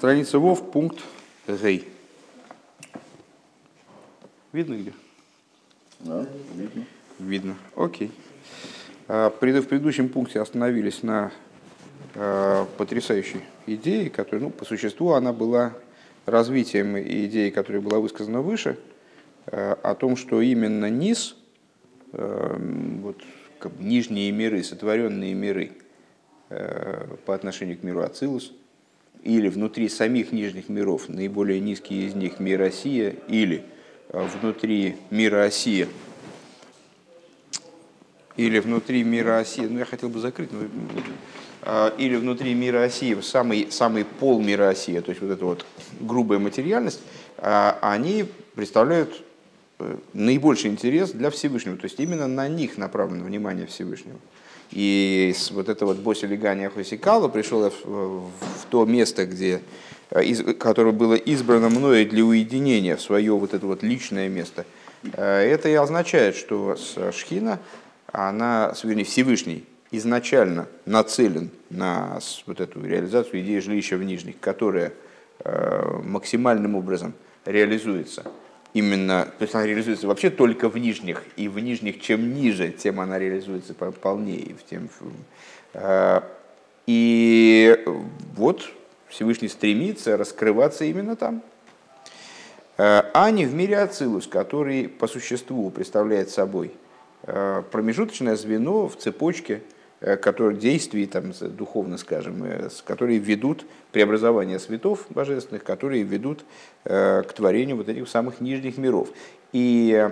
Страница ВОВ, пункт Гей. Видно где? Да, видно. Видно. Окей. А, В предыдущем пункте остановились на а, потрясающей идее, которая, ну, по существу, она была развитием идеи, которая была высказана выше, а, о том, что именно низ, вот, как бы нижние миры, сотворенные миры по отношению к миру Ацилус, или внутри самих нижних миров, наиболее низкий из них мир Россия, или а, внутри мира Осия, или внутри мира Осии, ну я хотел бы закрыть, но, а, или внутри мира Осии, самый, самый пол мира Осии, то есть вот эта вот грубая материальность, а, они представляют э, наибольший интерес для Всевышнего, то есть именно на них направлено внимание Всевышнего. И вот это вот Босилигания Хосикала пришел я в, в- то место, где, э, из- которое было избрано мною для уединения, в свое вот это вот личное место. Э, Это и означает, что с- Шхина, она, вернее, Всевышний изначально нацелен на вот эту реализацию идеи жилища в нижних, которая э, максимальным образом реализуется именно, то есть она реализуется вообще только в нижних, и в нижних чем ниже, тем она реализуется по- полнее. в Тем, э, и вот Всевышний стремится раскрываться именно там. Э, А не в мире Ацилус, который по существу представляет собой э, промежуточное звено в цепочке которые, действий, там, духовно скажем, э, которые ведут преобразование светов божественных, которые ведут э, к творению вот этих самых нижних миров. И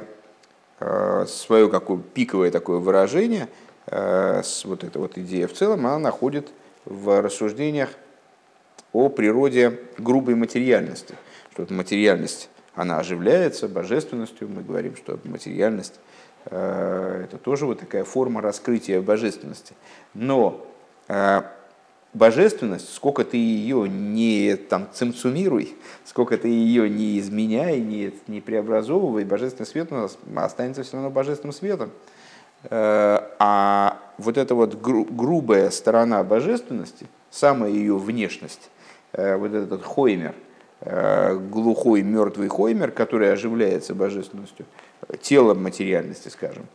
э, свое какое пиковое такое выражение, э, вот эта вот идея в целом, она находит в рассуждениях о природе грубой материальности. Что вот материальность, она оживляется божественностью. Мы говорим, что материальность э, это тоже вот такая форма раскрытия божественности. Но э, божественность, сколько ты ее не там, цимцумируй, сколько ты ее не изменяй, не, не преобразовывай, божественный свет у нас останется все равно божественным светом. Э, А вот эта вот гру- грубая сторона божественности, самая ее внешность, э, вот этот хоймер, э, глухой мертвый хоймер, который оживляется божественностью, э, телом материальности, скажем,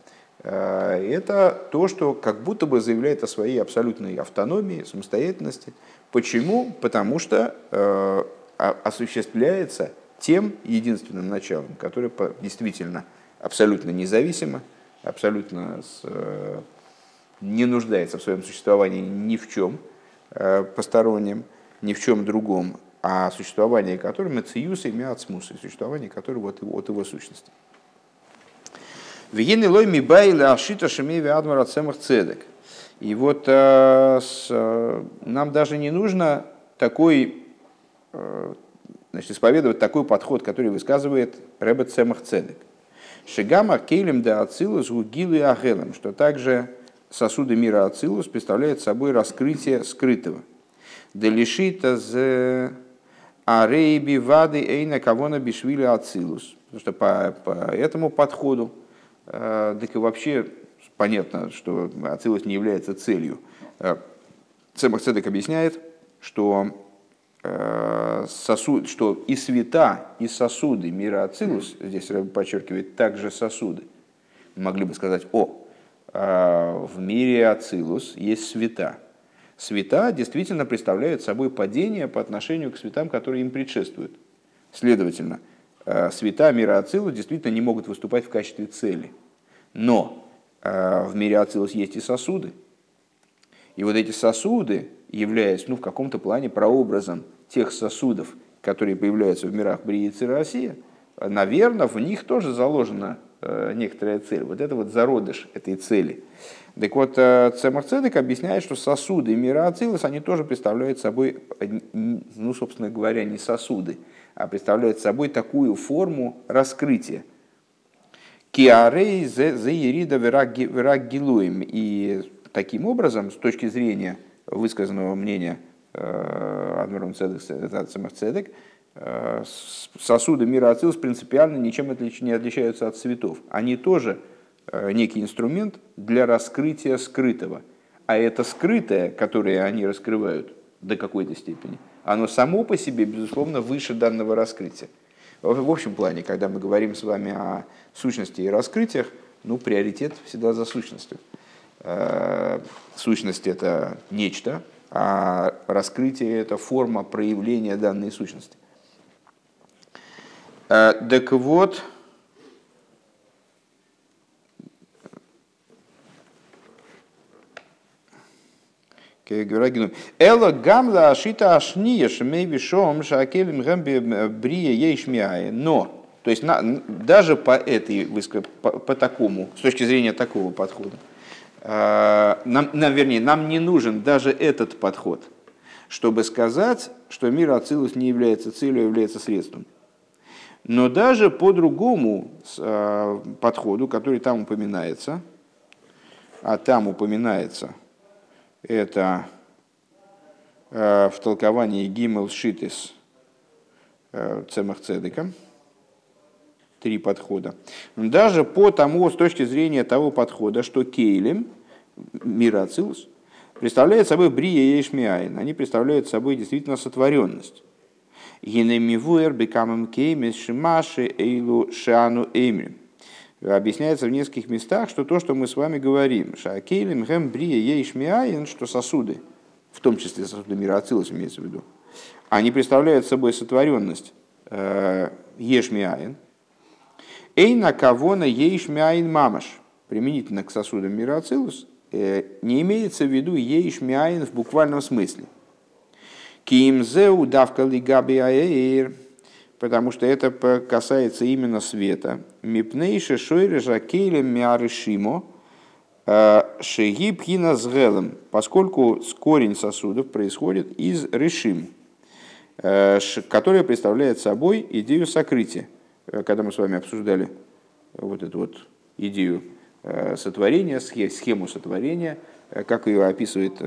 э, это то, что как будто бы заявляет о своей абсолютной автономии, самостоятельности. Почему? Потому что э, о- осуществляется тем единственным началом, которое действительно абсолютно независимо, абсолютно с, э, не нуждается в своем существовании ни в чем постороннем, ни в чем другом, а существование которого мециюс и миацмус, и существование которого от его, от его сущности. Вегены лой ми байла ашита шемеви адмара цемах цедек. И вот э, э, нам даже не нужно такой, э, значит, исповедовать такой подход, который высказывает Ребет Цемах Цедек. Шигама кейлем де ацилус гугилу и агелем, что также сосуды мира ацилус представляют собой раскрытие скрытого. Делишита з арейби вады эйна кавона бишвили ацилус. Потому что по, по этому подходу, так и вообще понятно, что ацилус не является целью. Э, Цемах Цедек объясняет, что э, сосуд, что и света, и сосуды мира Ацилус, здесь подчеркивает, также сосуды. Могли бы сказать, о, э, в мире Ацилус есть света. Света действительно представляют собой падение по отношению к светам, которые им предшествуют. Следовательно, э, света мира Ацилус действительно не могут выступать в качестве цели. Но э, в мире Ацилус есть и сосуды, и вот эти сосуды, являясь ну, в каком-то плане прообразом тех сосудов, которые появляются в мирах Бриицы и Россия, наверное, в них тоже заложена э, некоторая цель. Вот это вот зародыш этой цели. Так вот, э, Цемах Цедек объясняет, что сосуды мира Ацилус, они тоже представляют собой, э, ну, собственно говоря, не сосуды, а представляют собой такую форму раскрытия. Киарей заирида верак гилуем. И таким образом, с точки зрения высказанного мнения Адмиром Цедек, э, сосуды мира Ацилус принципиально ничем не отличаются от цветов. Они тоже э, некий инструмент для раскрытия скрытого. А это скрытое, которое они раскрывают до какой-то степени, оно само по себе, безусловно, выше данного раскрытия. В общем плане, когда мы говорим с вами о сущности и раскрытиях, ну, приоритет всегда за сущностью. Э, сущность – это нечто, а раскрытие – это форма проявления данной сущности. Э, так вот, Эла гамла ашита ашния шмей вишом шакелем гамби брия ейшмиае. Но, то есть на, даже по этой, по, по такому, с точки зрения такого подхода, э, нам, нам, вернее, нам не нужен даже этот подход, чтобы сказать, что мир Ацилус не является целью, а является средством. Но даже по другому э, подходу, который там упоминается, а там упоминается – это э, в толковании Гимел Шитис э, Цемах Цедека. Три подхода. Даже по тому, с точки зрения того подхода, что Кейлем, мир Ацилус, представляет собой Брия Ешмиайн. Они представляют собой действительно сотворенность. Генемивуэр бекамам кеймес шимаши эйлу шану эмрим объясняется в нескольких местах, что то, что мы с вами говорим, шакейлем хэм брия ейшмиаин, что сосуды, в том числе сосуды мира Ацилус имеется в виду, они представляют собой сотворенность э, ешмиаин, эйна кавона ейшмиаин мамаш, применительно к сосудам мира Ацилус, э, не имеется в виду ейшмиаин в буквальном смысле. Кимзеу давка лигаби аэйр, потому что это касается именно света. Мипнейше шойре жакейлем миарышимо э, шеги пхина с поскольку корень сосудов происходит из решим, э, которая представляет собой идею сокрытия. Э, когда мы с вами обсуждали вот эту вот идею сотворения, схему сотворения, как ее описывает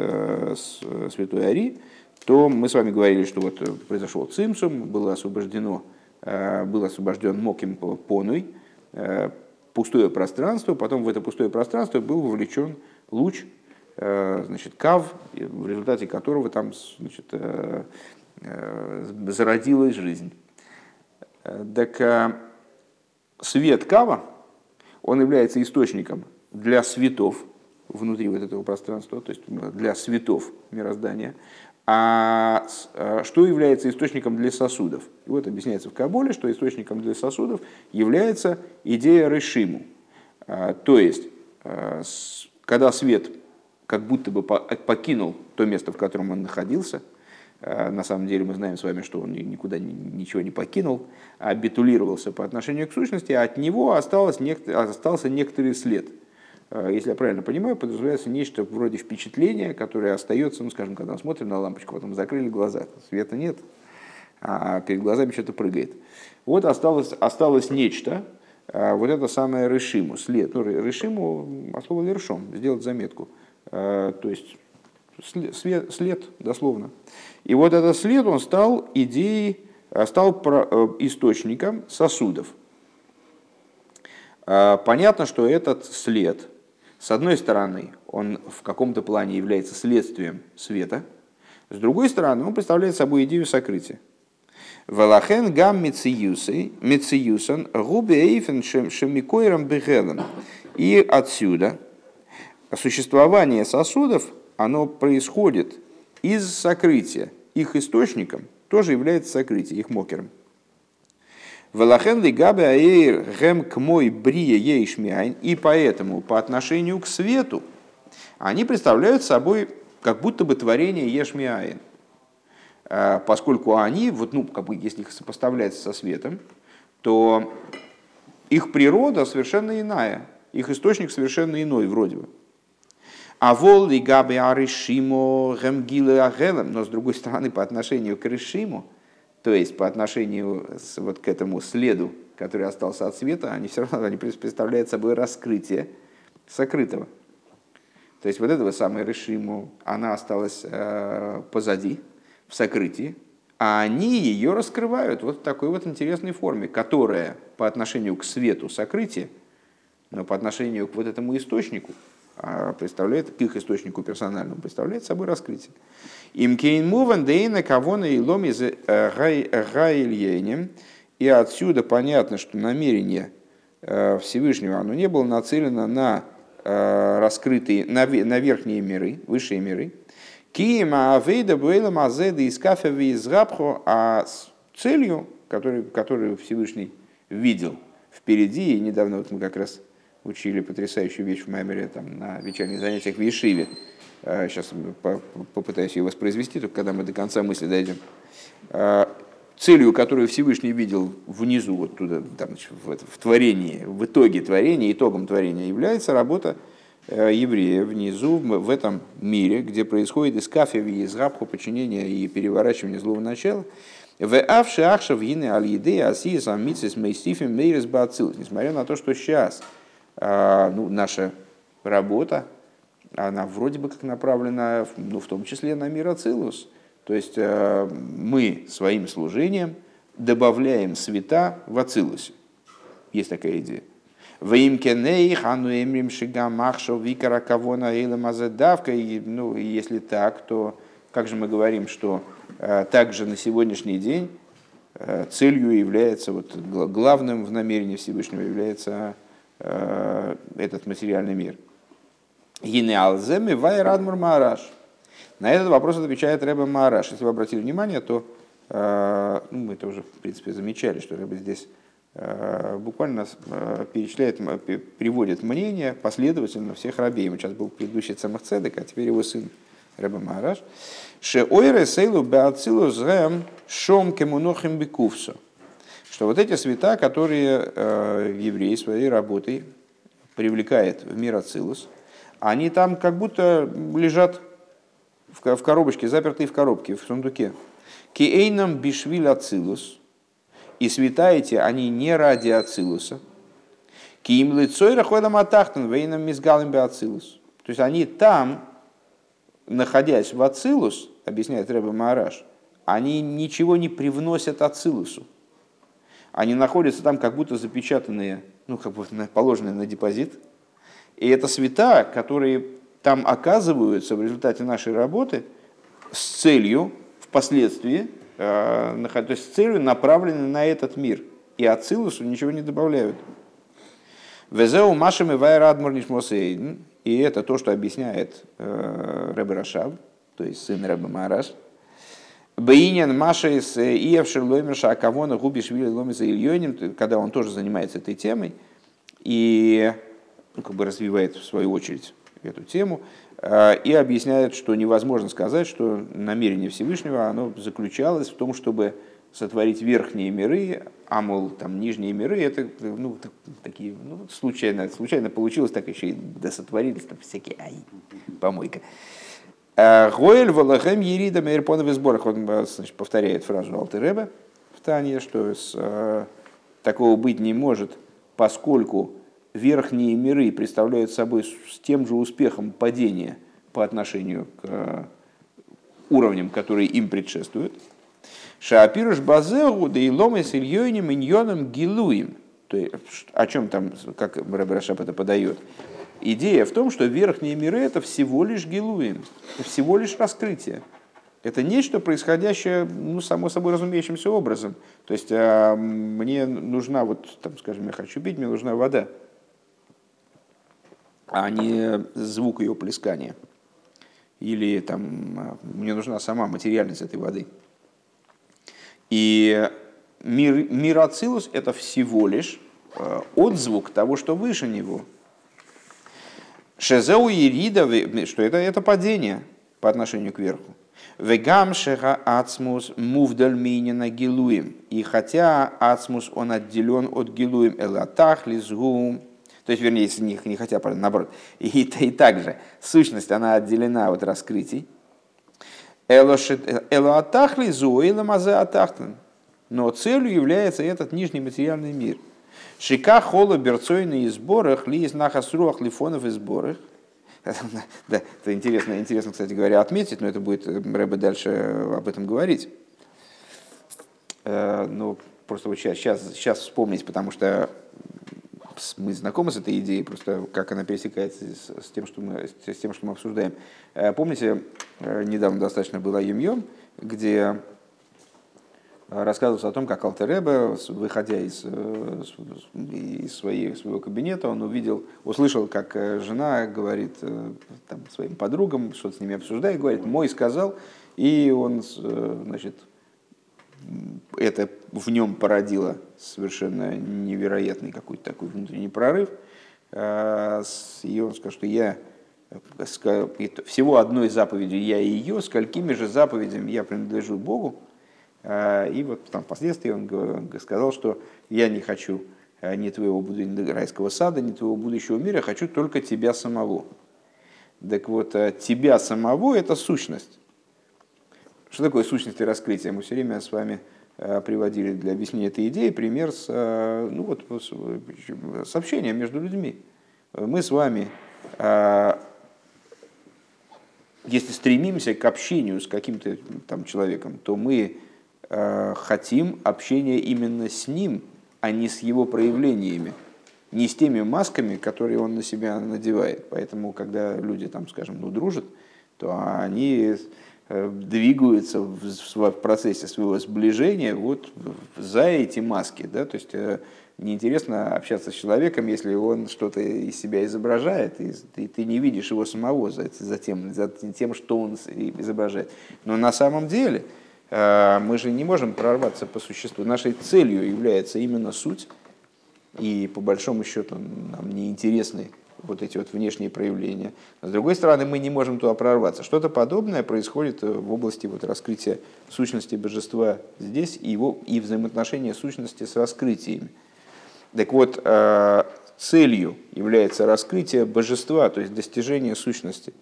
святой Ари, то мы с вами говорили, что вот произошел цимсум, было освобождено, был освобожден моким понуй, Э, пустое пространство, потом в это пустое пространство был вовлечен луч, э, значит, кав, в результате которого там значит, э, зародилась жизнь. Так свет кава, он является источником для светов внутри вот этого пространства, то есть для светов мироздания. А, а что является источником для сосудов? И вот объясняется в Каболе, что источником для сосудов является идея решиму. А, то есть, а, когда свет как будто бы покинул то место, в котором он находился, на самом деле мы знаем с вами, что он никуда ничего не покинул, а битулировался по отношению к сущности, а от него осталось, остался некоторый след – Э, если я правильно понимаю, подразумевается нечто вроде впечатления, которое остается, ну, скажем, когда мы смотрим на лампочку, потом закрыли глаза, света нет, а перед глазами что-то прыгает. Вот осталось, осталось нечто, э, вот это самое решиму, след. Ну, решиму, от слова лершом, сделать заметку. Э, то есть след, след, дословно. И вот этот след, он стал идеей, стал источником сосудов. Понятно, что этот след, с одной стороны, он в каком-то плане является следствием света, с другой стороны, он представляет собой идею сокрытия. Валахен гам мециюсан губе эйфен шемикойрам бегелем. И отсюда существование сосудов, оно происходит из сокрытия. Их источником тоже является сокрытие, их мокером. Велахен ли габе аэйр гэм к мой брие ейшмиайн. И поэтому по отношению к свету они представляют собой как будто бы творение ешмиайн. А, поскольку они, вот, ну, как бы, если их сопоставлять со светом, то их природа совершенно иная, их источник совершенно иной вроде бы. А вол ли габе аришимо гемгилы агелем, но с другой стороны, по отношению к решиму, то есть по отношению с, вот к этому следу, который остался от света, они все равно они представляют собой раскрытие сокрытого. То есть вот этого самой решиму, она осталась э, позади, в сокрытии, а они ее раскрывают вот в такой вот интересной форме, которая по отношению к свету сокрытие, но по отношению к вот этому источнику представляет, к их источнику персональному представляет собой раскрытие. Им кейн муван дейна кавона и лом из гайльенем. И отсюда понятно, что намерение э, Всевышнего, оно не было нацелено на э, раскрытые, на, верхние миры, высшие миры. Киема авейда буэла мазеда из кафеви из рабху, а с целью, которую, которую Всевышний видел впереди, и недавно вот мы как раз учили потрясающую вещь в Маймере там, на вечерних занятиях в Ешиве. Сейчас а, попытаюсь ее воспроизвести, только когда мы до конца мысли дойдем. А, целью, которую Всевышний видел внизу, вот туда, там, в, в творении, в итоге творения, итогом творения является работа э, еврея внизу, в этом мире, где происходит из кафеви, из рабху, подчинения и переворачивания злого начала. В авши ахшав гины аль еды аси самицис мейстифим мейрес бацилус. Несмотря на то, что сейчас ну, наша работа, она вроде бы как направлена, ну, в том числе на мир Ацилус. То есть а, мы своим служением добавляем света в Ацилусе. Есть такая идея. Ну, если так, то как же мы говорим, что а, также на сегодняшний день целью является, вот, главным в намерении Всевышнего является Э, этот материальный мир. Гинеалземи вайрадмур маараш. На этот вопрос отвечает Рэба Маараш. Если вы обратили внимание, то э, ну, мы это уже, в принципе, замечали, что Рэба здесь э, буквально перечисляет, приводит мнение последовательно всех рабей. сейчас был предыдущий Цамах Цедек, а теперь его сын Рэба Маараш. Ше ойре сейлу беацилу зрэм шом кемунохим бекувсу что вот эти света, которые э, евреи своей работой привлекает в мир Ацилус, они там как будто лежат в, в коробочке, запертые в коробке, в сундуке. Киэйнам бишвиль Ацилус, и света эти, они не ради Ацилуса. Киим лицой рахойдам атахтан, вейнам мизгалим Ацилус. То есть они там, находясь в Ацилус, объясняет Рэбе Маараш, они ничего не привносят Ацилусу они находятся там как будто запечатанные, ну, как бы положенные на депозит. И это света, которые там оказываются в результате нашей работы с целью впоследствии, э, то есть с целью направлены на этот мир. И Ацилусу ничего не добавляют. Везеу машем и вайрадмур нишмосейден. И это то, что объясняет э, Рэбе Рашаб, то есть сын Рэбе Мараш, Бейнин Маша из Иевшир Лоймерша Акавона Губиш Вилли Ломиса Ильоним, когда он тоже занимается этой темой и ну, как бы развивает в свою очередь эту тему э, и объясняет, что невозможно сказать, что намерение Всевышнего оно заключалось в том, чтобы сотворить верхние миры, а мол, там нижние миры, это ну, такие, ну, случайно, случайно получилось, так еще и досотворились, там всякие, ай, помойка. Гоэль валахем ерида мейрпоновый сборах. Он значит, повторяет фразу Алтереба в Тане, что с, э, такого быть не может, поскольку верхние миры представляют собой с тем же успехом падения по отношению к э, уровням, которые им предшествуют. Шаапируш базеу да и ломы с ильёним иньоном. То есть, о чем там, как Рабрашап это подает? Идея в том, что верхние миры это всего лишь гилуем, всего лишь раскрытие. Это нечто, происходящее, ну, само собой разумеющимся образом. То есть а, мне нужна, вот, там, скажем, я хочу пить, мне нужна вода, а не звук ее плескания. Или там, а, мне нужна сама материальность этой воды. И мир, мир Ацилус – это всего лишь а, отзвук того, что выше него – Шезеу Ирида, что это, это падение по отношению к верху. Вегам шеха ацмус мувдаль минина гилуем. И хотя ацмус он отделен от гилуем элатах лизгум, то есть, вернее, если не, не хотя, наоборот, и, и также сущность, она отделена от раскрытий. Элатах лизу и ламазе атахтан. Но целью является этот нижний материальный мир – Шика хола берцойны и сборах, ли из нахасруах лифонов и сборах. Да, это интересно, интересно, кстати говоря, отметить, но это будет э, Рэбе дальше об этом говорить. Э, ну, просто вот сейчас, сейчас, сейчас вспомнить, потому что мы знакомы с этой идеей, просто как она пересекается с, с, тем, что мы, с тем, что мы обсуждаем. Помните, недавно достаточно было Юм-Йом, где рассказывался о том, как Алтеребе, выходя из, из своей, своего кабинета, он увидел, услышал, как жена говорит там, своим подругам, что-то с ними обсуждает, говорит, мой сказал, и он, значит, это в нем породило совершенно невероятный какой-то такой внутренний прорыв. И он сказал, что я всего одной заповедью я и ее, сколькими же заповедями я принадлежу Богу. А, и вот там впоследствии он сказал, что я не хочу а, ни твоего райского сада, ни твоего будущего мира, хочу только тебя самого. Так вот, тебя самого – это сущность. Что такое сущность и раскрытие? Мы все время с вами э, приводили для объяснения этой идеи пример с, э, ну вот, с общением между людьми. Мы с вами, э, если стремимся к общению с каким-то там человеком, то мы хотим общения именно с ним, а не с его проявлениями, не с теми масками, которые он на себя надевает. Поэтому, когда люди, там, скажем, ну, дружат, то они Э, двигаются в процессе своего сближения вот за эти маски. Да? То есть э, неинтересно общаться с человеком, если он что-то из себя изображает, и ты, не видишь его самого за, тем, за тем, что он изображает. Но на самом деле э, мы же не можем прорваться по существу. Нашей целью является именно суть, и по большому счету нам неинтересны вот эти вот внешние проявления. с другой стороны, мы не можем туда прорваться. Что-то подобное происходит э, в области вот раскрытия сущности божества здесь и, его, и взаимоотношения сущности с раскрытиями. Так вот, э, целью является раскрытие божества, то есть достижение сущности.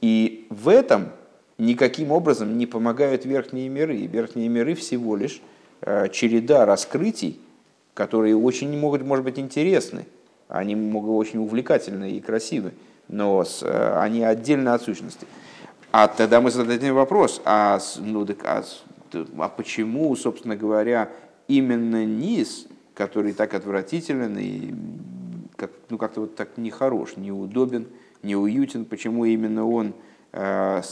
И в этом никаким образом не помогают верхние миры. Верхние миры всего лишь э, череда раскрытий, которые очень могут, может быть, интересны, они могут очень увлекательны и красивы, но э, они отдельно от сущности. А тогда мы зададим вопрос, а, ну, так, а, а почему, собственно говоря, именно низ, который так отвратителен и как, ну, как-то вот так нехорош, неудобен, неуютен, почему именно он э,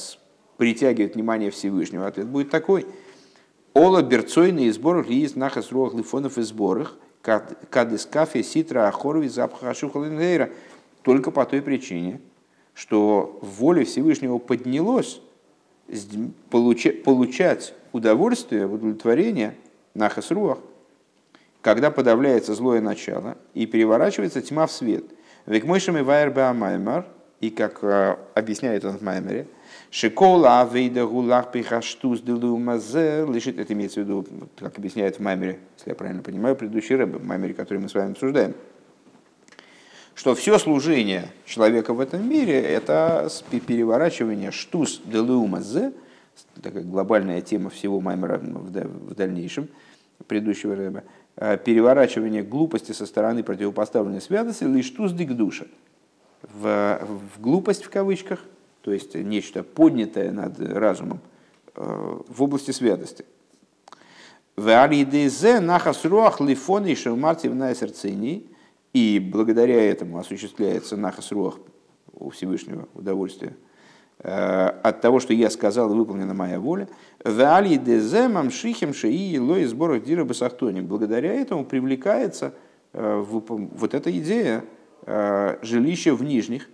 притягивает внимание Всевышнего? Ответ будет такой. Ола берцойный сборах ли есть нахас руах лифонов и сборах – кадыскафе ситра ахорови запхашухалингейра только по той причине, что воля Всевышнего поднялось получать удовольствие, удовлетворение на хасруах, когда подавляется злое начало и переворачивается тьма в свет. Век мойшами вайр маймар, и как э, объясняет он в Маймере, Шикола авейда гулах пихаштус делумазе лишит, это имеется в виду, как объясняет в Маймере, если я правильно понимаю, предыдущий рэб, в Маймере, который мы с вами обсуждаем, что все служение человека в этом мире – это переворачивание штус делумазе, такая глобальная тема всего Маймера в дальнейшем, предыдущего рэба, э, переворачивание глупости со стороны противопоставленной святости лишь туз душа. В, в глупость в кавычках – то есть нечто поднятое над разумом э, в области святости. И благодаря этому осуществляется нахас руах у Всевышнего удовольствие э, от того, что я сказал, выполнена моя воля. Благодаря этому привлекается э, вот эта идея жилища в нижних,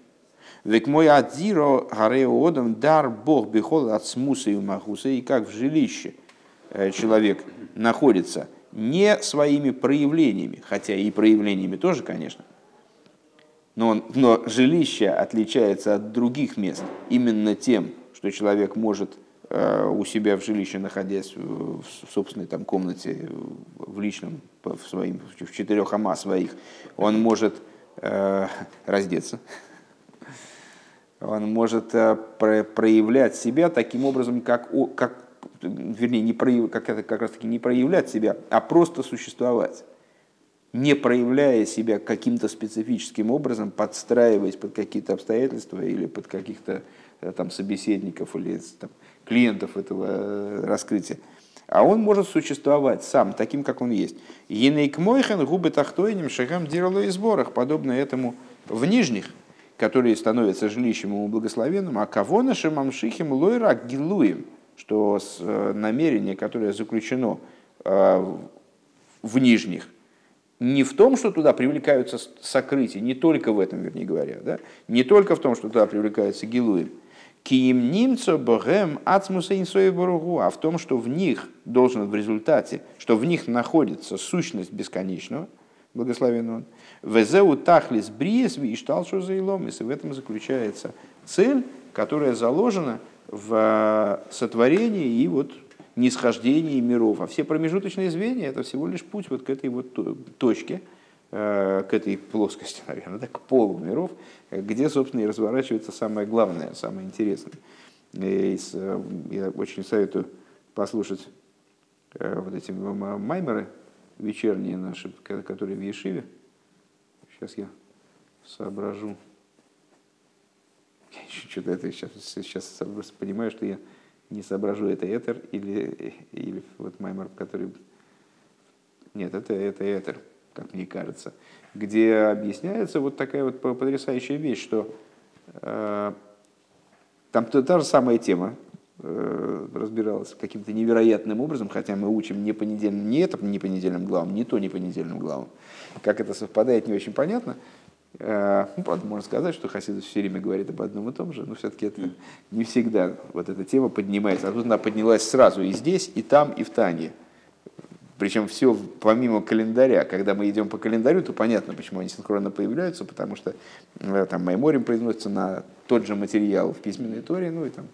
Век мой адзиро одам дар Бог бихол от смуса и махуса, и как в жилище э, человек находится не своими проявлениями, хотя и проявлениями тоже, конечно, но, но жилище отличается от других мест именно тем, что человек может э, у себя в жилище, находясь в собственной там, комнате, в личном, в, своим, в четырех ама своих, он может э, раздеться, он может э, проявлять себя таким образом, как, как вернее, не прояв, как, это, как раз таки не проявлять себя, а просто существовать, не проявляя себя каким-то специфическим образом, подстраиваясь под какие-то обстоятельства или под каких-то э, там собеседников или там, клиентов этого э, раскрытия. а он может существовать сам, таким, как он есть. Енейк мойхен губы тахтойним шагам дирало и сборах, подобно этому в нижних, которые становятся жилищем ему благословенным, а кого нашим амшихим лойра гилуем, что э, намерение, которое заключено э, в нижних, не в том, что туда привлекаются сокрытия, не только в этом, вернее говоря, да? не только в том, что туда привлекаются гилуем, Киим немцо богем ацмуса инсоебургу, а в том, что в них должен в результате, что в них находится сущность бесконечного, благословен он, везеу тахлис бриес и шталшу заиломис, и в этом заключается цель, которая заложена в сотворении и вот нисхождении миров. А все промежуточные звенья – это всего лишь путь вот к этой вот точке, э, к этой плоскости, наверное, да, к полу миров, где, собственно, и разворачивается самое главное, самое интересное. И э, я очень советую послушать э, вот эти маймеры вечерние наши, которые в Ешиве. Сейчас я соображу. Я что-то это сейчас, сейчас понимаю, что я не соображу, это этер или, или вот маймер, который... Нет, это, это этер, как мне кажется, где объясняется вот такая вот потрясающая вещь, что э, там та, та же самая тема разбиралась каким-то невероятным образом, хотя мы учим не по недельным, не это не по недельным главам, не то не по недельным главам. Как это совпадает, не очень понятно. Э, ну, правда, можно сказать, что Хасидус все время говорит об одном и том же, но все-таки это не всегда вот эта тема поднимается. А тут она поднялась сразу и здесь, и там, и в Тане. Причем все помимо календаря. Когда мы идем по календарю, то понятно, почему они синхронно появляются, потому что э, там Майморим произносится на тот же материал в письменной торе, ну и там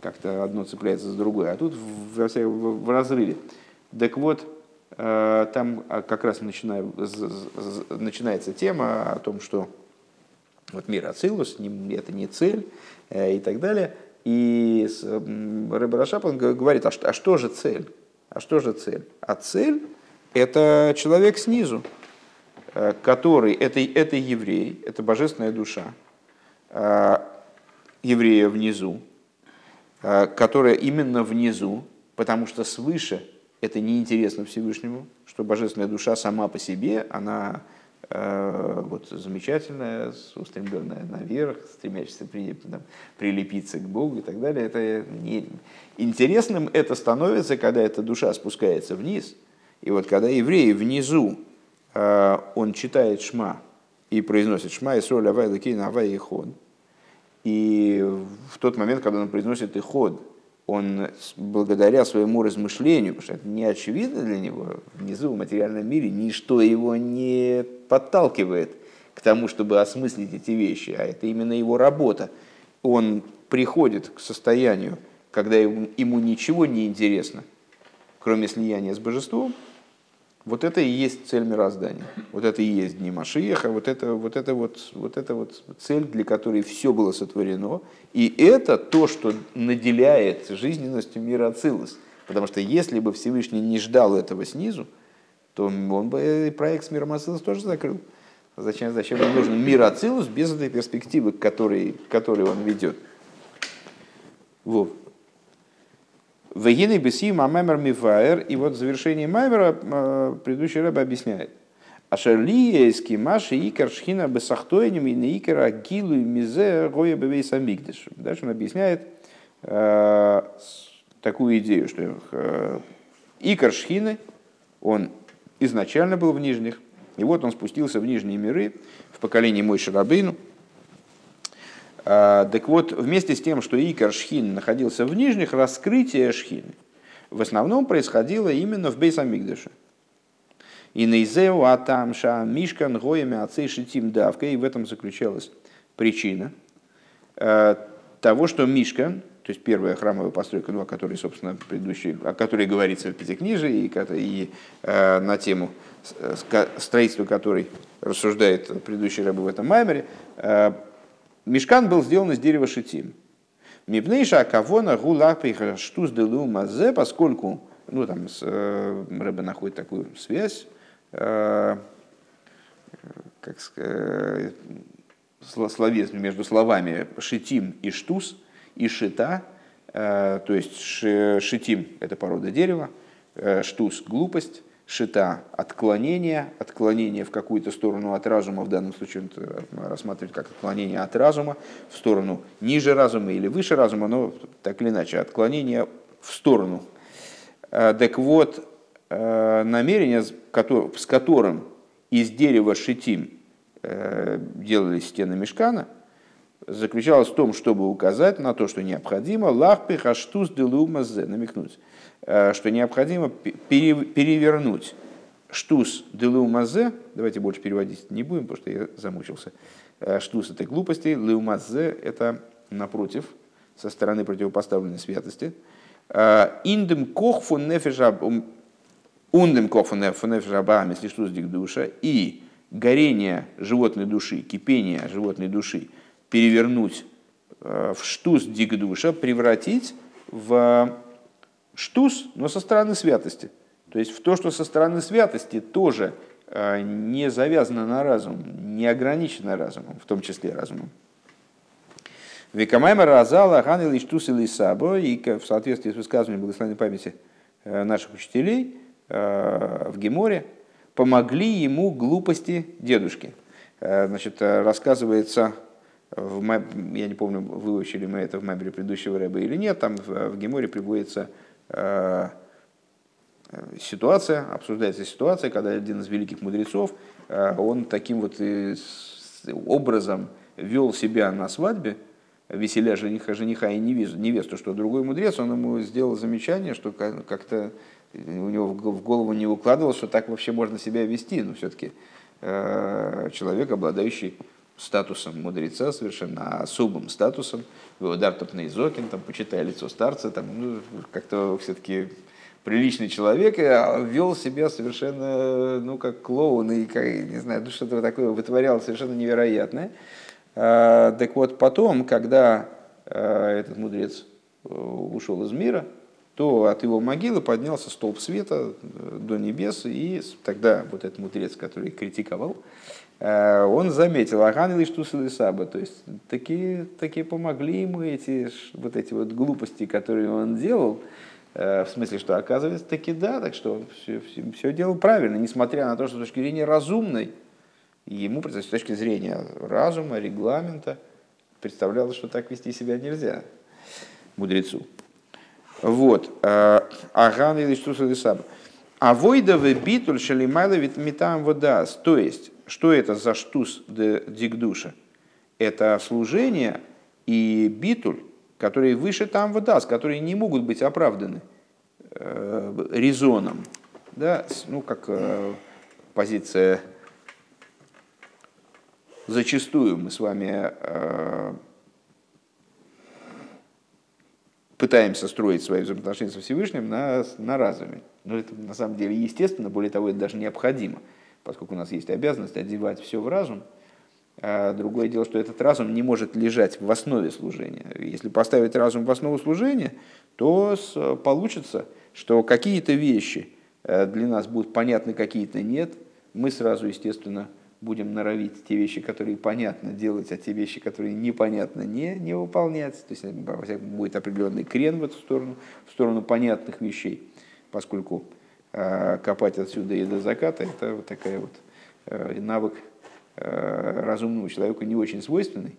как-то одно цепляется за другое. А тут в, в, в разрыве. Так вот, Э, там а, как раз начинается тема о том, что вот мир Ацилус, это не цель э, и так далее. И Рэб говорит, а что, а что же цель? А что же цель? А цель – это человек снизу, э, который, это, это еврей, это божественная душа, еврея внизу, которая именно внизу, потому что свыше – это неинтересно Всевышнему, что божественная душа сама по себе, она э, вот, замечательная, устремленная наверх, стремящаяся при, там, прилепиться к Богу и так далее. Это не... Интересным это становится, когда эта душа спускается вниз. И вот когда еврей внизу, э, он читает Шма и произносит Шма и соль авай лакейна авай и ход. И в тот момент, когда он произносит и ход, он благодаря своему размышлению, потому что это не очевидно для него, внизу в материальном мире ничто его не подталкивает к тому, чтобы осмыслить эти вещи, а это именно его работа. Он приходит к состоянию, когда ему, ему ничего не интересно, кроме слияния с божеством, вот это и есть цель мироздания. Вот это и есть дни Машиеха, вот это, вот, это вот, вот это вот цель, для которой все было сотворено. И это то, что наделяет жизненностью мира Ацилус. Потому что если бы Всевышний не ждал этого снизу, то он бы проект с миром Ацилус тоже закрыл. Зачем, зачем ему нужен мир Ацилус без этой перспективы, к которой, к которой он ведет? Вот. Вегины бесим амемер мифаер. И вот в завершении маймера э, предыдущий рэб объясняет. Ашерлиески маши икар шхина бесахтойним и не гилу мизе гоя бевейс амигдиш. Дальше он объясняет э, такую идею, что э, икар он изначально был в нижних, и вот он спустился в нижние миры в поколении Мой Шарабейну, а, так вот, вместе с тем, что Икар Шхин находился в нижних, раскрытие Шхины в основном происходило именно в Бейсамигдаше. И Нейзеу Атамша Мишкан Гоями Ацей Шитим Давка, и в этом заключалась причина э, того, что Мишкан, то есть первая храмовая постройка, ну, о которой, собственно, предыдущий, о которой говорится в Пятикнижии, и, и э, на тему строительства которой рассуждает предыдущий рыба в этом маймере, э, Мешкан был сделан из дерева шитим. Мипнейша кавона гулапиха штуз делу мазе, поскольку, ну там с, э, Рэбе находит такую связь, э, как э, словесную между словами шитим и штуз, и шита, э, то есть шитим – это порода дерева, э, штус – глупость, шита – отклонение, отклонение в какую-то сторону от разума, в данном случае рассматривать как отклонение от разума, в сторону ниже разума или выше разума, но так или иначе, отклонение в сторону. Э, так вот, э, намерение, с которым из дерева шитим делали стены мешкана – заключалась в том, чтобы указать на то, что необходимо лахпи хаштус делумазе, намекнуть, э, что необходимо перевернуть штус делумазе, давайте больше переводить не будем, потому что я замучился. Э, штус это глупости, леумазе это напротив, со стороны противопоставленной святости. Э, индем кохфу нефежаб, ундем кохфу нефежабам, если штус дик душа, и горение животной души, кипение животной души – перевернуть э, в штус дигдуша, превратить в штус, но со стороны святости. То есть в то, что со стороны святости тоже э, не завязано на разум, не ограничено разумом, в том числе разумом. Векамайма разала хан или штус или сабо, и в соответствии с высказыванием благословенной памяти э, наших учителей в Геморе, помогли ему глупости дедушки. Значит, рассказывается в я не помню, выучили мы это в Маймере предыдущего рэба или нет, там в, в Геморе приводится э, ситуация, обсуждается ситуация, когда один из великих мудрецов, э, он таким вот образом вел себя на свадьбе, веселя жениха, жениха и невесту, невесту, что другой мудрец, он ему сделал замечание, что как-то у него в голову не укладывалось, что так вообще можно себя вести, но все-таки э, человек, обладающий статусом мудреца, совершенно особым статусом. Удар Топнейзокин, там, почитай лицо старца, там, ну, как-то все-таки приличный человек, а вел себя совершенно, ну, как клоун, и, как, не знаю, ну, что-то такое вытворял совершенно невероятное. А, так вот, потом, когда а, этот мудрец э, ушел из мира, то от его могилы поднялся столб света э, до небес, и тогда вот этот мудрец, который критиковал, Э, он заметил, Аган или Штусил Саба, то есть такие, такие помогли ему эти вот эти вот глупости, которые он делал, э, в смысле, что оказывается таки да, так что он все, все, все делал правильно, несмотря на то, что с точки зрения разумной, ему, с точки зрения разума, регламента, представлялось, что так вести себя нельзя мудрецу. Вот. Э, Аган или Штусил Саба. А войдовый битуль шалимайловит метам водас. То есть, что это за штус де дигдуша? Это служение и битуль, которые выше там водас, которые не могут быть оправданы э, резоном. Да? Ну, как э, позиция зачастую мы с вами э, пытаемся строить свои взаимоотношения со Всевышним на, на разуме. Но это на самом деле естественно, более того, это даже необходимо, поскольку у нас есть обязанность одевать все в разум. А другое дело, что этот разум не может лежать в основе служения. Если поставить разум в основу служения, то получится, что какие-то вещи э, для нас будут понятны, какие-то нет. Мы сразу, естественно, будем норовить те вещи, которые понятно делать, а те вещи, которые непонятно не, не выполнять. То есть будет определенный крен в эту сторону, в сторону понятных вещей, поскольку копать отсюда и до заката это вот такая вот э, навык э, разумному человеку не очень свойственный.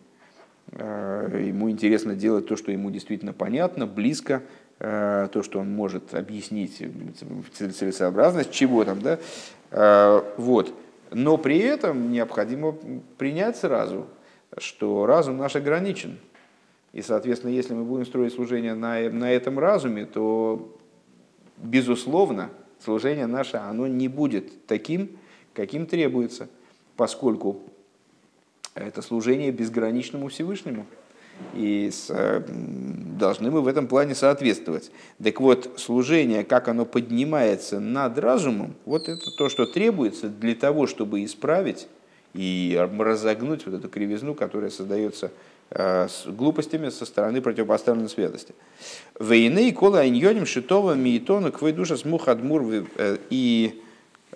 Э, ему интересно делать то, что ему действительно понятно, близко, э, то, что он может объяснить целесообразность чего там, да, э, вот. Но при этом необходимо принять сразу, что разум наш ограничен. И, соответственно, если мы будем строить служение на, на этом разуме, то, безусловно, служение наше оно не будет таким, каким требуется, поскольку это служение безграничному Всевышнему и с, э, должны мы в этом плане соответствовать. Так вот, служение, как оно поднимается над разумом, вот это то, что требуется для того, чтобы исправить и разогнуть вот эту кривизну, которая создается с глупостями со стороны противопоставленной святости. Войны и кола иньоним шитова миитона квой душа смух адмур э, и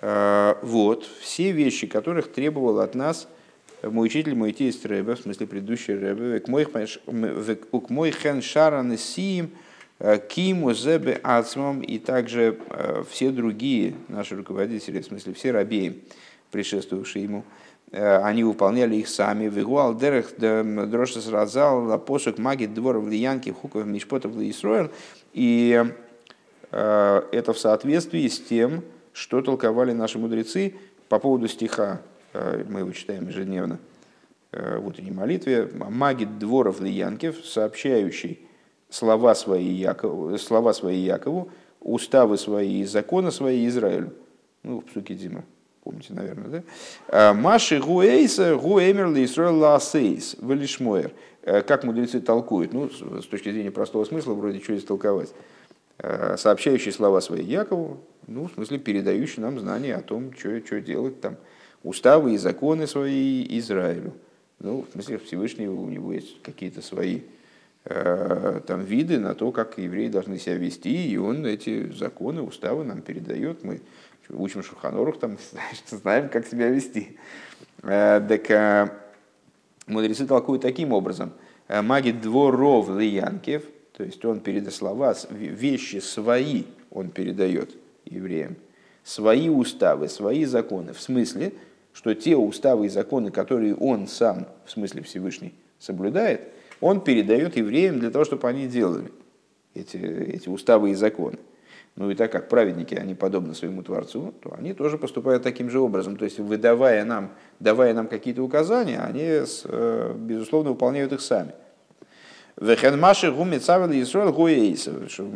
вот все вещи, которых требовал от нас мой учитель, мой тесть Рэбе, в смысле предыдущий Рэбе, к мой хен шаран сиим Киму зебе ацмом и также все другие наши руководители, в смысле все рабеи, предшествовавшие ему, они выполняли их сами. Вигуал дерех дрошес разал посок магит двор влиянки хуков мишпотов Исроил. И это в соответствии с тем, что толковали наши мудрецы по поводу стиха, мы его читаем ежедневно, в утренней молитве, магит дворов Лиянкев, сообщающий слова свои, Якову, слова свои Якову, уставы свои и законы свои Израилю. Ну, в псуке Дима, помните, наверное, да? «А, Маши гуэйса гуэмер ли Исраил ласейс велишмоер. Э, как мудрецы толкуют? Ну, с точки зрения простого смысла, вроде что толковать. Э, сообщающий слова свои Якову, ну, в смысле, передающий нам знания о том, что, что делать там, уставы и законы свои Израилю. Ну, в смысле, Всевышний у него есть какие-то свои Э, там, виды на то, как евреи должны себя вести, и он эти законы, уставы нам передает. Мы учим Шуханорух, там, знаем, как себя вести. Э, так э, мудрецы толкуют таким образом. Маги дворов лиянкев, то есть он передает слова, вещи свои он передает евреям. Свои уставы, свои законы. В смысле, что те уставы и законы, которые он сам, в смысле Всевышний, соблюдает – он передает евреям для того, чтобы они делали эти, эти уставы и законы. Ну и так как праведники, они подобны своему Творцу, то они тоже поступают таким же образом. То есть, выдавая нам, давая нам какие-то указания, они, э, безусловно, выполняют их сами.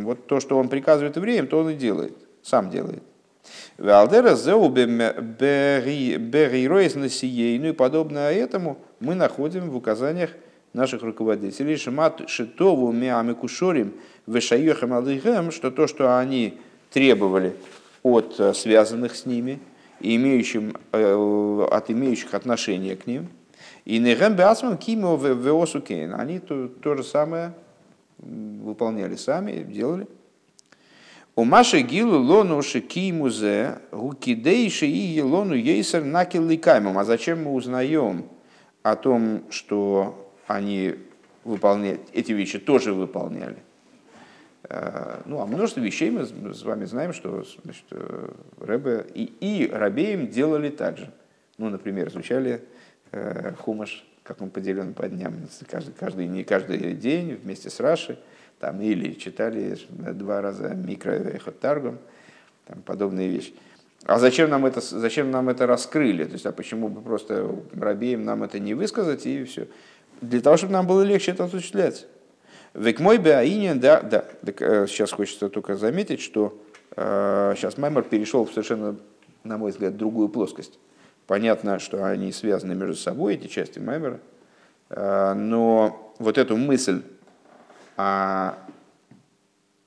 Вот то, что он приказывает евреям, то он и делает, сам делает. Ну и подобное этому мы находим в указаниях наших руководителей, Шимат Шитову Миамикушорим Вешаюхам Алыхэм, что то, что они требовали от э, связанных с ними и имеющим, э, от имеющих отношения к ним, и Нехем Беасман Кимо Веосукейн, они то, то же самое выполняли сами, делали. У Маши Гилу Лону Шикимузе Гукидейши и Лону Ейсер Накиликаймом. А зачем мы узнаем о том, что они выполняли, эти вещи тоже выполняли. Э, ну, а множество вещей мы с вами знаем, что значит, э, Рэбе и, и Рабеем делали так же. Ну, например, изучали э, хумаш, как он поделен по дням, каждый, каждый, не каждый день вместе с Рашей, там, или читали два раза микро таргум, там, подобные вещи. А зачем нам, это, зачем нам это раскрыли? То есть, а почему бы просто Рабеем нам это не высказать и все? Для того, чтобы нам было легче это осуществлять. Век мой беаинин, да, да. Так, э, сейчас хочется только заметить, что э, сейчас Маймер перешел в совершенно, на мой взгляд, другую плоскость. Понятно, что они связаны между собой, эти части Маймера, э, но вот эту мысль о,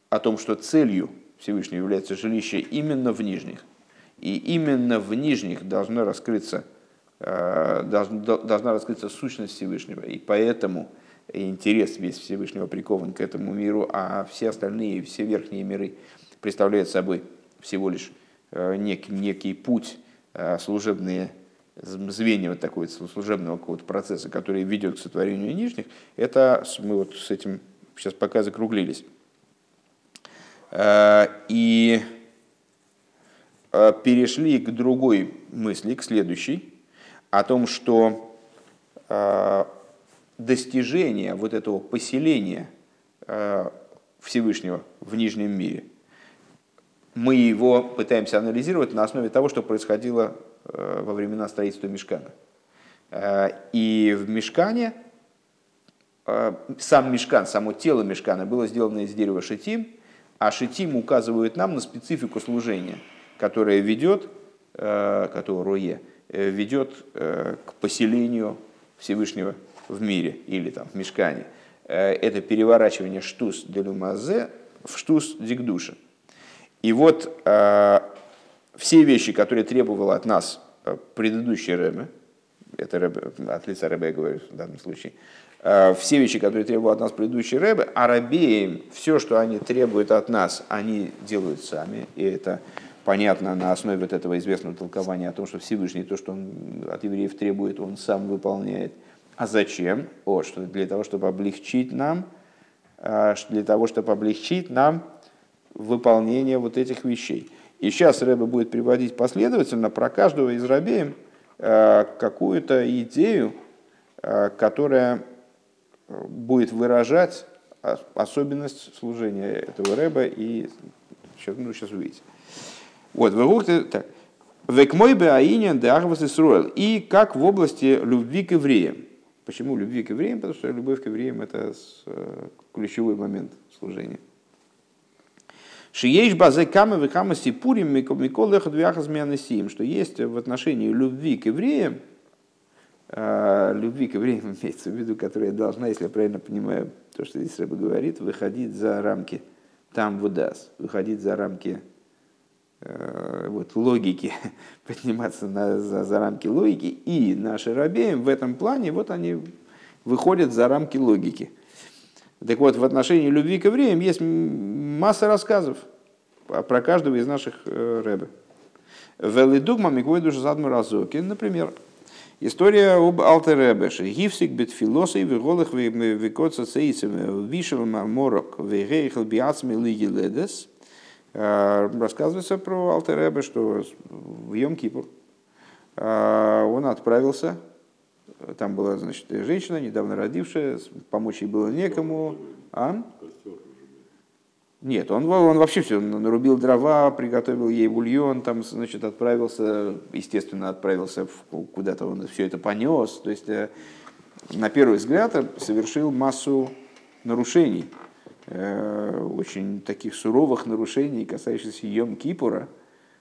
о том, что целью Всевышнего является жилище именно в нижних, и именно в нижних должно раскрыться должна раскрыться сущность Всевышнего. И поэтому интерес весь Всевышнего прикован к этому миру, а все остальные, все верхние миры представляют собой всего лишь э, некий, некий путь, э, служебные звенья вот такого служебного какого-то процесса, который ведет к сотворению нижних, это мы вот с этим сейчас пока закруглились. И перешли к другой мысли, к следующей, о том, что э, достижение вот этого поселения э, Всевышнего в Нижнем мире, мы его пытаемся анализировать на основе того, что происходило э, во времена строительства Мешкана. И в Мешкане, сам Мешкан, само тело Мешкана было сделано из дерева шитим, а шитим указывает нам на специфику служения, которое ведет, которое ведет э, к поселению Всевышнего в мире или там в мешкане. Э, это переворачивание штус делюмазе в штус дикдуша. И вот все вещи, которые требовал от нас предыдущий Рэбе, это Рэбе, от лица Рэбе я говорю в данном случае, все вещи, которые требовал от нас предыдущий Рэбе, арабеям, все, что они требуют от нас, они делают сами, и это понятно на основе вот этого известного толкования о том, что Всевышний то, что он от евреев требует, он сам выполняет. А зачем? О, что для того, чтобы облегчить нам э, для того, чтобы облегчить нам выполнение вот этих вещей. И сейчас Рэба будет приводить последовательно про каждого из рабеем э, какую-то идею, которая будет выражать особенность служения этого Рэба и сейчас, ну, сейчас увидите. Вот, так. Векмой бы аинен де Исруэл. И как в области любви к евреям. Почему любви к евреям? Потому что любовь к евреям – это э, ключевой момент служения. Шиеш базе камы векама сипурим микол лехат вяхас мианесиим. Что есть в отношении любви к евреям, э, любви к евреям имеется в виду, которая должна, если я правильно понимаю, то, что здесь Рэба говорит, выходить за рамки там выдаст, выходить за рамки вот, логики, подниматься на, за, за рамки логики. И наши рабеем в этом плане, вот они выходят за рамки логики. Так вот, в отношении любви к евреям есть масса рассказов про каждого из наших э, рэбе. Велидугма миквой душа задму разоки. Например, история об Алтеребеше. Гифсик бит филосой виголых викоца цейцем вишел морок вегейхл биацми лиги ледес – Э, рассказывается про Алтеребе, что в Йом-Кипур э, он отправился, там была, значит, женщина, недавно родившая, помочь ей было некому. А? Нет, он, он вообще все, нарубил дрова, приготовил ей бульон, там, значит, отправился, естественно, отправился куда-то, он все это понес. То есть, э, на первый взгляд, совершил массу нарушений – Э, очень таких суровых нарушений, касающихся Йом Кипура,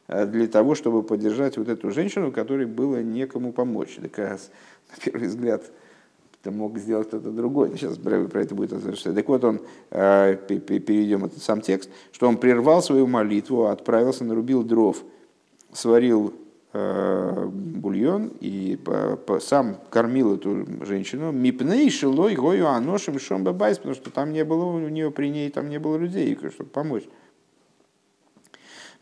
э, для того, чтобы поддержать вот эту женщину, которой было некому помочь. Так, на первый взгляд, это мог сделать кто-то другой. Сейчас про это будет разрешать. Так вот, он, э, перейдем этот сам текст, что он прервал свою молитву, отправился, нарубил дров, сварил Э, бульон и сам кормил эту женщину. Мипней шилой гою аношим шомба байс, потому что там не было у нее при ней там не было людей, чтобы помочь.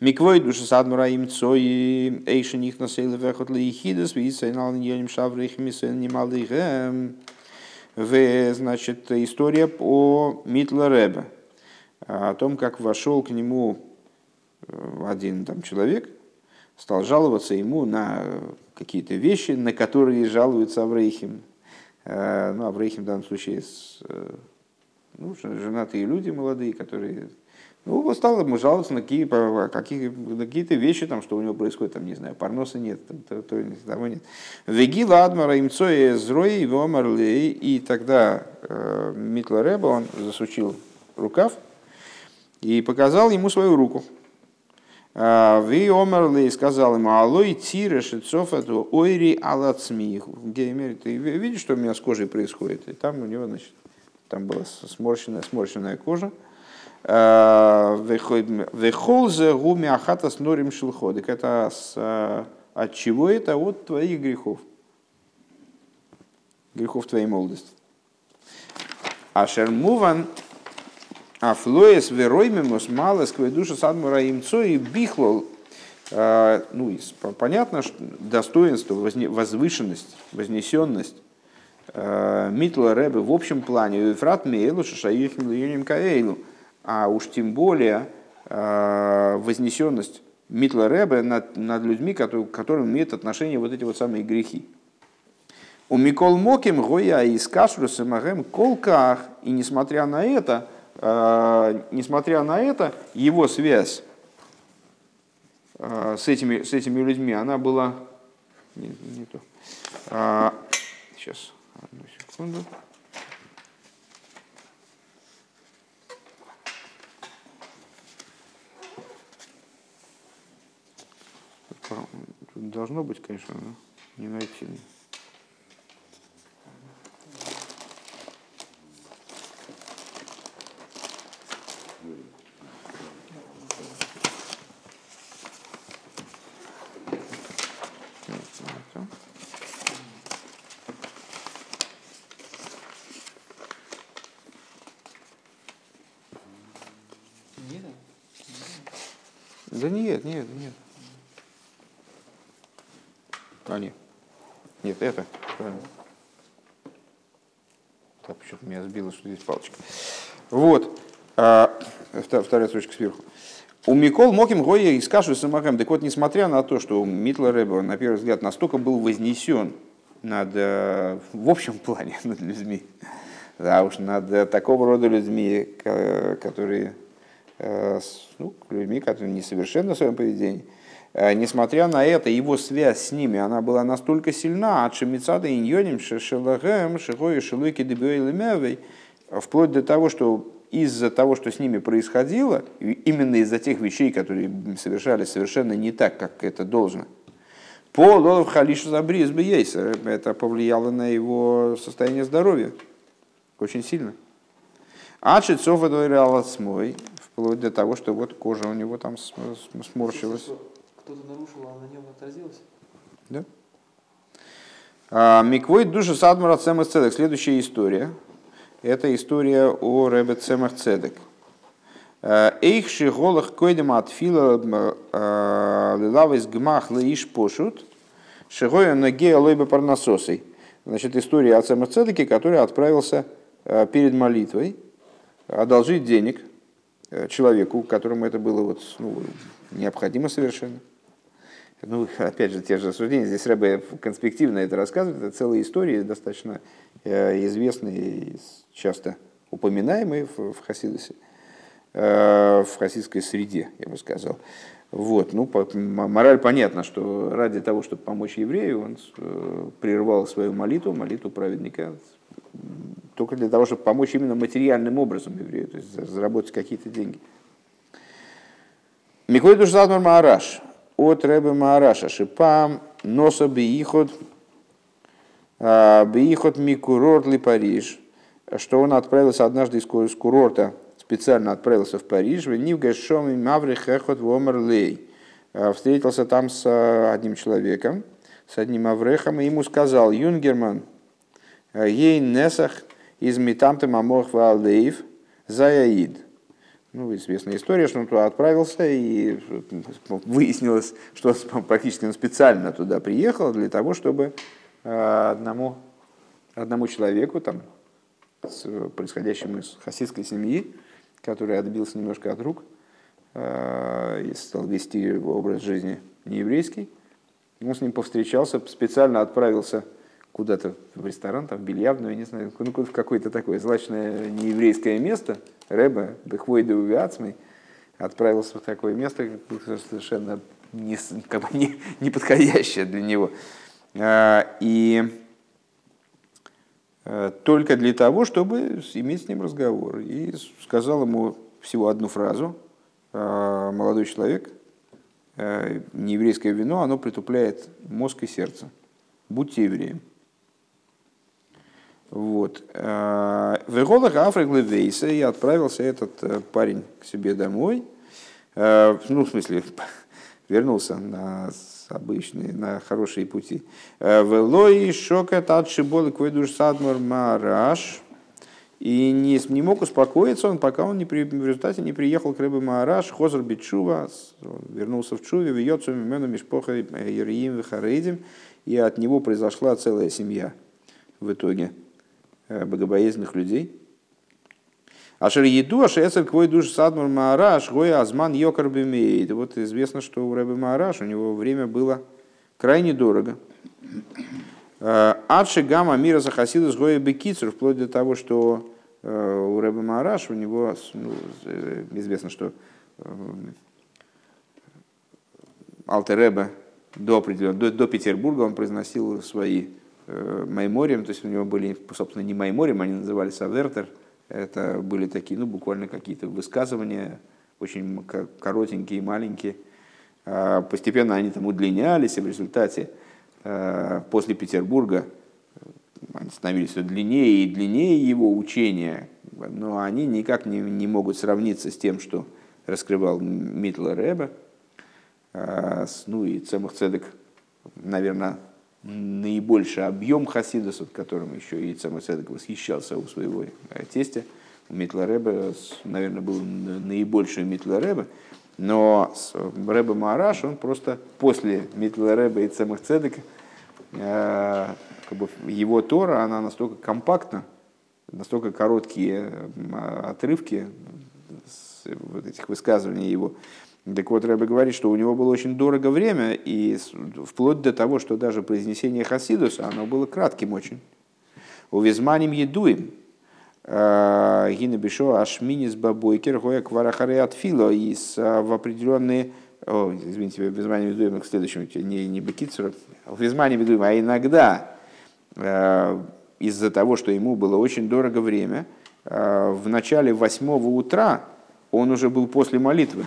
Миквой душа садмура им цои эйши них на сейле вехот лейхидас, виса и нал ньоним шаврих мисен немалыхэм. В, значит, история о Митла Ребе, о том, как вошел к нему э, один там человек – стал жаловаться ему на какие-то вещи, на которые жалуются Аврейхим. Э, ну, Аврейхим в данном случае э, ну, женатые люди молодые, которые ну, он стал ему жаловаться на, какие, какие, на какие-то вещи, там, что у него происходит, там, не знаю, парноса нет, там, то, то, того нет. Вегила Адмара имцоя зрой его марлей, и тогда э, Митла Рэба, он засучил рукав и показал ему свою руку. А, вы омерли сказал ему, алой тире шицов эту ойри алацми. Геймер, ты видишь, что у меня с кожей происходит? И там у него, значит, там была сморщенная, сморщенная кожа. А, Вехолзе гуми ахата с норим шилходик. Это с, а, от чего это? От твоих грехов. Грехов твоей молодости. А шермуван Афлоес вероймемус малос душа садмура имцо и бихлол. Ну, понятно, что достоинство, возвышенность, вознесенность а, Митла Рэбе в общем плане, Ефрат Мейлу, Шашаихим Льюним Каэйлу, а уж тем более а, вознесенность Митла Рэбе над, над людьми, которые, которым имеют отношение вот эти вот самые грехи. У Микол Моким Гоя и Скашрус Магем Колках, и несмотря на это, несмотря на это, его связь а, с этими, с этими людьми, она была... Не, не то. А, сейчас, одну секунду. Должно быть, конечно, не найти. Да нет, нет, нет. А, нет. Нет, это. Правильно. Так, почему-то меня сбило, что здесь палочка. Вот. А, вторая строчка сверху. У Микол Моким Гоя и Скашу Самахем. Так вот, несмотря на то, что Митла Рэбе, на первый взгляд, настолько был вознесен над, э, в общем плане над людьми, да уж над такого рода людьми, которые, э, ну, людьми, которые несовершенны в своем поведении, э, несмотря на это, его связь с ними, она была настолько сильна, от Шемицада Иньоним, Шелагем, Шихой, Шилуйки, Дебюэль, вплоть до того, что из-за того, что с ними происходило, именно из-за тех вещей, которые совершались совершенно не так, как это должно, по Лолов Халишу Забриз Бейсер, это повлияло на его состояние здоровья очень сильно. А Чицов мой, вплоть до того, что вот кожа у него там сморщилась. Кто-то нарушил, а на нем отразилось? Да. А, Миквой душа Садмара Цемас Цедек. Следующая история – это история о Ребе Цемах Цедек. Эйх шиголах койдем от фила э, лилавис гмах лаиш пошут, шигоя ноге лойба парнасосой. Значит, история о Цемах Цедеке, который отправился перед молитвой одолжить денег человеку, которому это было вот, ну, необходимо совершенно. Ну, опять же, те же рассуждения. Здесь Рэбе конспективно это рассказывает. Это целая история, достаточно известные часто упоминаемые в, в Хасидусе, э, в хасидской среде, я бы сказал. Вот. Ну, по, мораль понятна, что ради того, чтобы помочь еврею, он э, прервал свою молитву, молитву праведника, только для того, чтобы помочь именно материальным образом еврею, то есть заработать какие-то деньги. Миквой Душзадмар Маараш, от Рэбе Маараша, Шипам, Носа Биихот, э, Биихот Микурорт Ли Париж, что он отправился однажды из курорта, специально отправился в Париж, в Нивгашом и Маври Хехот Вомерлей. Э, встретился там с э, одним человеком, с одним Аврехом, и ему сказал, Юнгерман, ей несах из Митамты Мамох Валдеев Заяид. Ну, известная история, что он туда отправился, и выяснилось, что практически он специально туда приехал для того, чтобы одному, одному человеку, там, с происходящим из хасидской семьи, который отбился немножко от рук э, и стал вести образ жизни нееврейский. Он с ним повстречался, специально отправился куда-то в ресторан, там, в бильярдную, не знаю, ну, в какое-то такое злачное нееврейское место, Рэба, Бехвойда Увиацмой, отправился в такое место, совершенно не, как бы не, не подходящее для него. Э, и Э, только для того, чтобы иметь с ним разговор. И сказал ему всего одну фразу. «Э, молодой человек, э, нееврейское вино, оно притупляет мозг и сердце. Будьте евреем. Вот. В Иголах Африк Вейса и отправился этот парень к себе домой. Ну, в смысле, вернулся на обычные, на хорошие пути. Э, Велой шока татшибол кведуш садмар мараш. И не, не мог успокоиться он, пока он не при, в результате не приехал к рыбе Маараш, Хозар Бичува, вернулся в Чуве, вьется Мимену Мишпоха Ериим Вихарейдим, и от него произошла целая семья в итоге э, богобоязненных людей. Ашер еду, ашер квой душ садмур маараш, гоя азман йокар бимеет. Вот известно, что у Рэбе Маараш у него время было крайне дорого. Э, Адши гамма мира захасидус гоя бекицер, вплоть до того, что э, у Рэбе Маараш у него ну, э, известно, что Алтереба до, до, до Петербурга он произносил свои э, майморием, то есть у него были, собственно, не майморием, они назывались авертер, это были такие, ну, буквально какие-то высказывания, очень коротенькие, маленькие. А, постепенно они там удлинялись, и в результате а, после Петербурга э, они становились все длиннее и длиннее его учения, но они никак не, не могут сравниться с тем, что раскрывал Митла Рэбе, а, ну и Цемах Цедек, наверное, наибольший объем хасидосов, которым еще и Цамацедек восхищался у своего э, тестя, у Митлареба, наверное, был наибольший Митлареба, но Рэба Маараш, он просто после Митлареба и Цемахцедека, э, как бы его Тора, она настолько компактна, настолько короткие отрывки вот этих высказываний его. Так вот, Рэбе говорит, что у него было очень дорого время, и вплоть до того, что даже произнесение Хасидуса, оно было кратким очень. У Визманим едуем, Гина Бишо Ашминис Бабойкер Гоя Кварахаре Атфило и в определенные о, извините, в Визмане ведуем к следующему, не, не Бекицеру, в Визмане ведуем, а иногда из-за того, что ему было очень дорого время, в начале восьмого утра он уже был после молитвы.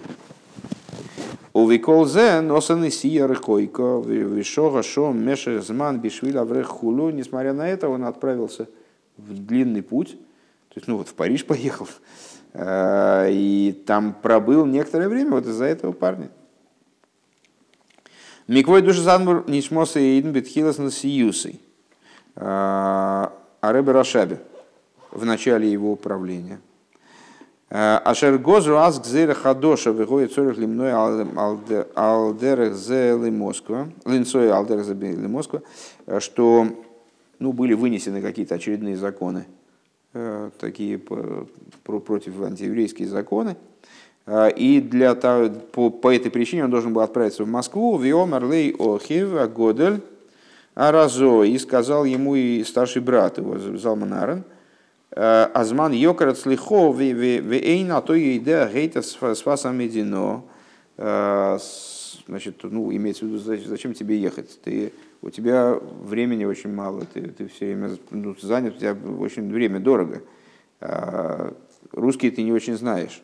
У Виколзе носан и сия рыкойко, вишога шо мешер зман бишвиля в хулу. Несмотря на это, он отправился в длинный путь, то есть, ну вот в Париж поехал, э, и там пробыл некоторое время вот из-за этого парня. Миквой душа занбур нишмоса и идн бетхилас на сиюсой. Э, Аребе Рашабе в начале его управления – Ашер гозу аз гзера хадоша выходит цорих лимной алдерах зе Москва, линцой алдерах зе Москва, что ну, были вынесены какие-то очередные законы, э, такие против антиеврейские законы, э, и для того, по, по этой причине он должен был отправиться в Москву, в Йомарлей Охив Годель Аразо, и сказал ему и старший брат его, Залман Э, Азман йокарат слихо вейн, а то идея гейта с фасом медино. Э, значит, ну, имеется в виду, зачем тебе ехать? Ты, у тебя времени очень мало, ты, ты все время ну, занят, у тебя очень время дорого. Э, русский ты не очень знаешь.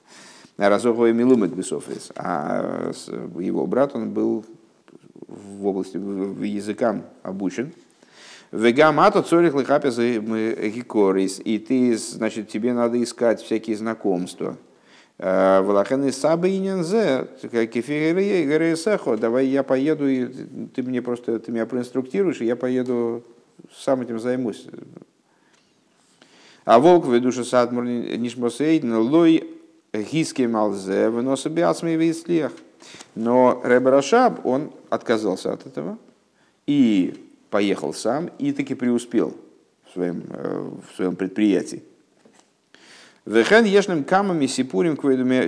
Разоховый Милумет Бесофис. А его брат, он был в области языкам обучен. Вегамато цорих лихапес гикорис. И ты, значит, тебе надо искать всякие знакомства. Э, Валахен и сабы и нензе, давай я поеду, и ты мне просто, ты меня проинструктируешь, и я поеду, сам этим займусь. А волк в душе садмур нишмосейдн лой гиски малзе выноса биасми вислех. Но Ребрашаб, он отказался от этого и поехал сам и таки преуспел в своем, э, в своем предприятии. Вехен ешным камами сипурим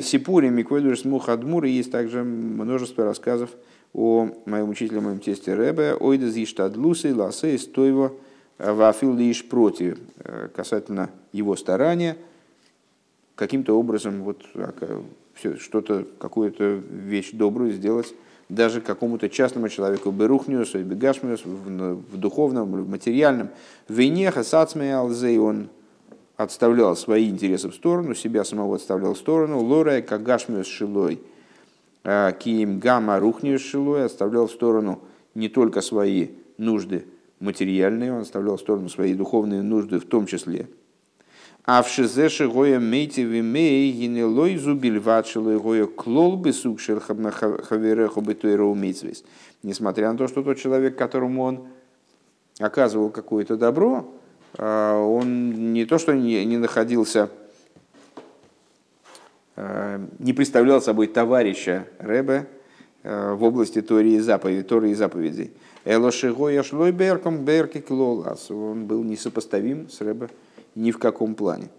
сипурим и кведурис мухадмур. Есть также множество рассказов о моем учителе, моем тесте Ребе, ойда зиштадлусы, ласы, стойво, вафил лишь против, э, касательно его старания, каким-то образом вот а, что-то, какую-то вещь добрую сделать даже какому-то частному человеку, берухниус, бегашмиус, в духовном, в материальном, вейнеха, сацмеалзей, он отставлял свои интересы в сторону, себя самого отставлял в сторону, лорая кагашмиус шилой, а, киим гамма рухниус шилой, отставлял в сторону не только свои нужды материальные, он оставлял в сторону свои духовные нужды в том числе, а в шизеше гоя мейте вимей гинелой зубильватшилой гоя клол бы сукшер хавереху бы. Несмотря на то, что тот человек, которому он оказывал какое-то добро, а, он не то что не, находился, а, не представлял собой товарища Рэбе а, в области Тории и заповедей, Тории и заповедей. Элошигоя шлой берком берки клолас. Он был несопоставим с Рэбе ни в каком плане.